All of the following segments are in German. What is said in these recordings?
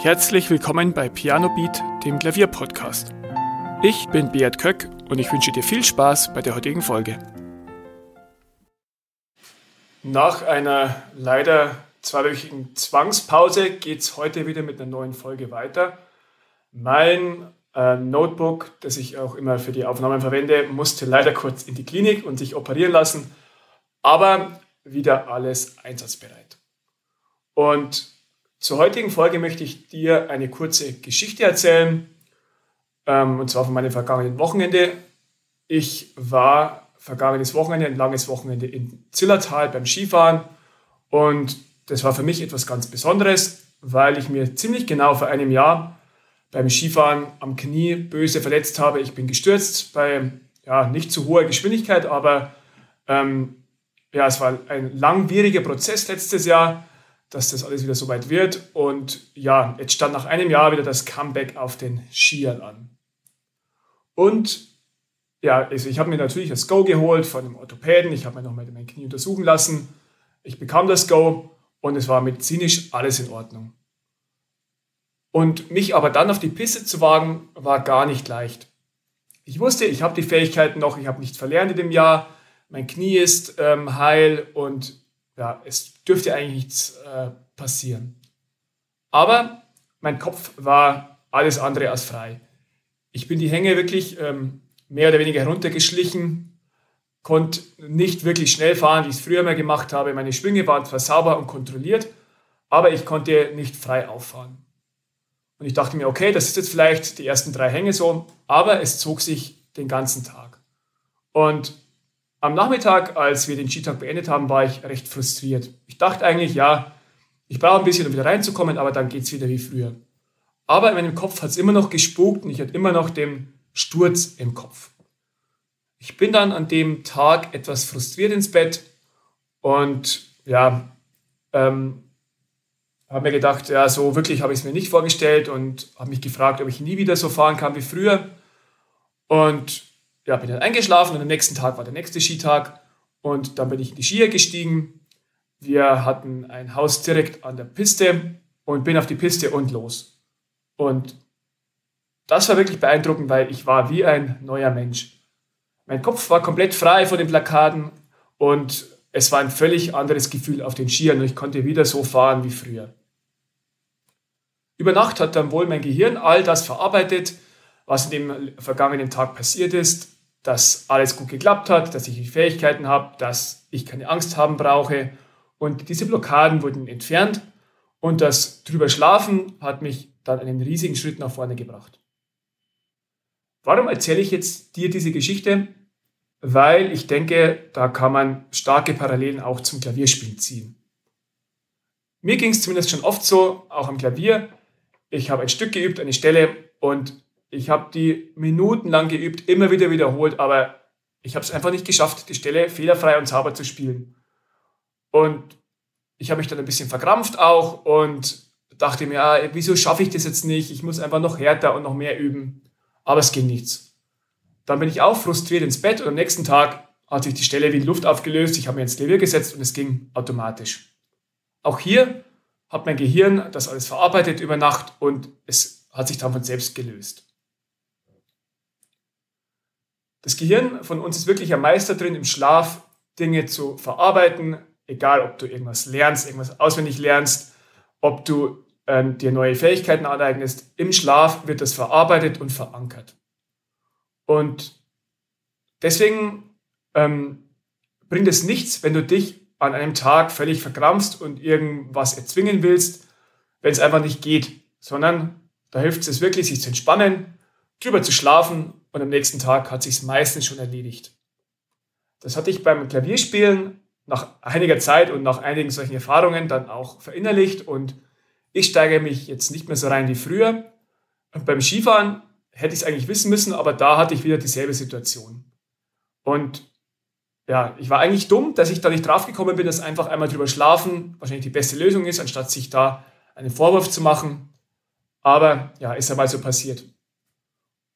Herzlich willkommen bei Piano Beat, dem Klavierpodcast. Ich bin Beat Köck und ich wünsche dir viel Spaß bei der heutigen Folge. Nach einer leider zweiwöchigen Zwangspause geht es heute wieder mit einer neuen Folge weiter. Mein äh, Notebook, das ich auch immer für die Aufnahmen verwende, musste leider kurz in die Klinik und sich operieren lassen, aber wieder alles einsatzbereit. Und zur heutigen Folge möchte ich dir eine kurze Geschichte erzählen, ähm, und zwar von meinem vergangenen Wochenende. Ich war vergangenes Wochenende, ein langes Wochenende in Zillertal beim Skifahren und das war für mich etwas ganz Besonderes, weil ich mir ziemlich genau vor einem Jahr beim Skifahren am Knie böse verletzt habe. Ich bin gestürzt bei ja, nicht zu hoher Geschwindigkeit, aber ähm, ja, es war ein langwieriger Prozess letztes Jahr, dass das alles wieder so weit wird. Und ja, jetzt stand nach einem Jahr wieder das Comeback auf den Skiern an. Und ja, also ich habe mir natürlich das Go geholt von dem Orthopäden. Ich habe mir nochmal mein Knie untersuchen lassen. Ich bekam das Go und es war medizinisch alles in Ordnung. Und mich aber dann auf die Piste zu wagen, war gar nicht leicht. Ich wusste, ich habe die Fähigkeiten noch, ich habe nichts verlernt in dem Jahr, mein Knie ist ähm, heil und ja, es dürfte eigentlich nichts äh, passieren. Aber mein Kopf war alles andere als frei. Ich bin die Hänge wirklich ähm, mehr oder weniger heruntergeschlichen, konnte nicht wirklich schnell fahren, wie ich es früher mal gemacht habe. Meine Schwünge waren zwar sauber und kontrolliert, aber ich konnte nicht frei auffahren. Und ich dachte mir, okay, das ist jetzt vielleicht die ersten drei Hänge so, aber es zog sich den ganzen Tag. Und am Nachmittag, als wir den Skitag beendet haben, war ich recht frustriert. Ich dachte eigentlich, ja, ich brauche ein bisschen, um wieder reinzukommen, aber dann geht es wieder wie früher. Aber in meinem Kopf hat es immer noch gespukt und ich hatte immer noch den Sturz im Kopf. Ich bin dann an dem Tag etwas frustriert ins Bett und ja, ähm, habe mir gedacht, ja, so wirklich habe ich es mir nicht vorgestellt und habe mich gefragt, ob ich nie wieder so fahren kann wie früher. Und ja, bin dann eingeschlafen und am nächsten Tag war der nächste Skitag und dann bin ich in die Skier gestiegen. Wir hatten ein Haus direkt an der Piste und bin auf die Piste und los. Und das war wirklich beeindruckend, weil ich war wie ein neuer Mensch. Mein Kopf war komplett frei von den Plakaten und es war ein völlig anderes Gefühl auf den Skiern und ich konnte wieder so fahren wie früher. Über Nacht hat dann wohl mein Gehirn all das verarbeitet, was in dem vergangenen Tag passiert ist dass alles gut geklappt hat, dass ich die Fähigkeiten habe, dass ich keine Angst haben brauche. Und diese Blockaden wurden entfernt und das drüber schlafen hat mich dann einen riesigen Schritt nach vorne gebracht. Warum erzähle ich jetzt dir diese Geschichte? Weil ich denke, da kann man starke Parallelen auch zum Klavierspielen ziehen. Mir ging es zumindest schon oft so, auch am Klavier. Ich habe ein Stück geübt, eine Stelle und ich habe die minutenlang geübt, immer wieder wiederholt, aber ich habe es einfach nicht geschafft, die Stelle fehlerfrei und sauber zu spielen. Und ich habe mich dann ein bisschen verkrampft auch und dachte mir, ah, wieso schaffe ich das jetzt nicht? Ich muss einfach noch härter und noch mehr üben. Aber es ging nichts. Dann bin ich auch frustriert ins Bett und am nächsten Tag hat sich die Stelle wie in Luft aufgelöst. Ich habe mir ins Klavier gesetzt und es ging automatisch. Auch hier hat mein Gehirn das alles verarbeitet über Nacht und es hat sich dann von selbst gelöst. Das Gehirn von uns ist wirklich ein Meister drin, im Schlaf Dinge zu verarbeiten, egal ob du irgendwas lernst, irgendwas auswendig lernst, ob du äh, dir neue Fähigkeiten aneignest. Im Schlaf wird das verarbeitet und verankert. Und deswegen ähm, bringt es nichts, wenn du dich an einem Tag völlig verkrampfst und irgendwas erzwingen willst, wenn es einfach nicht geht, sondern da hilft es wirklich, sich zu entspannen, drüber zu schlafen und am nächsten Tag hat sich meistens schon erledigt. Das hatte ich beim Klavierspielen nach einiger Zeit und nach einigen solchen Erfahrungen dann auch verinnerlicht und ich steige mich jetzt nicht mehr so rein wie früher. Und beim Skifahren hätte ich es eigentlich wissen müssen, aber da hatte ich wieder dieselbe Situation. Und ja, ich war eigentlich dumm, dass ich da nicht draufgekommen bin, dass einfach einmal drüber schlafen wahrscheinlich die beste Lösung ist, anstatt sich da einen Vorwurf zu machen. Aber ja, ist ja mal so passiert.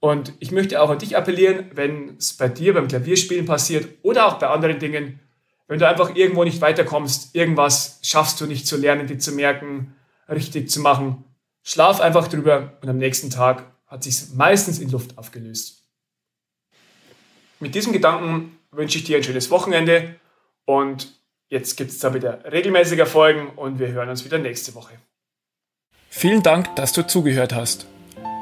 Und ich möchte auch an dich appellieren, wenn es bei dir beim Klavierspielen passiert oder auch bei anderen Dingen, wenn du einfach irgendwo nicht weiterkommst, irgendwas schaffst du nicht zu lernen, dir zu merken, richtig zu machen, Schlaf einfach drüber und am nächsten Tag hat sich meistens in Luft aufgelöst. Mit diesem Gedanken wünsche ich dir ein schönes Wochenende und jetzt gibt es da wieder regelmäßiger Folgen und wir hören uns wieder nächste Woche. Vielen Dank, dass du zugehört hast.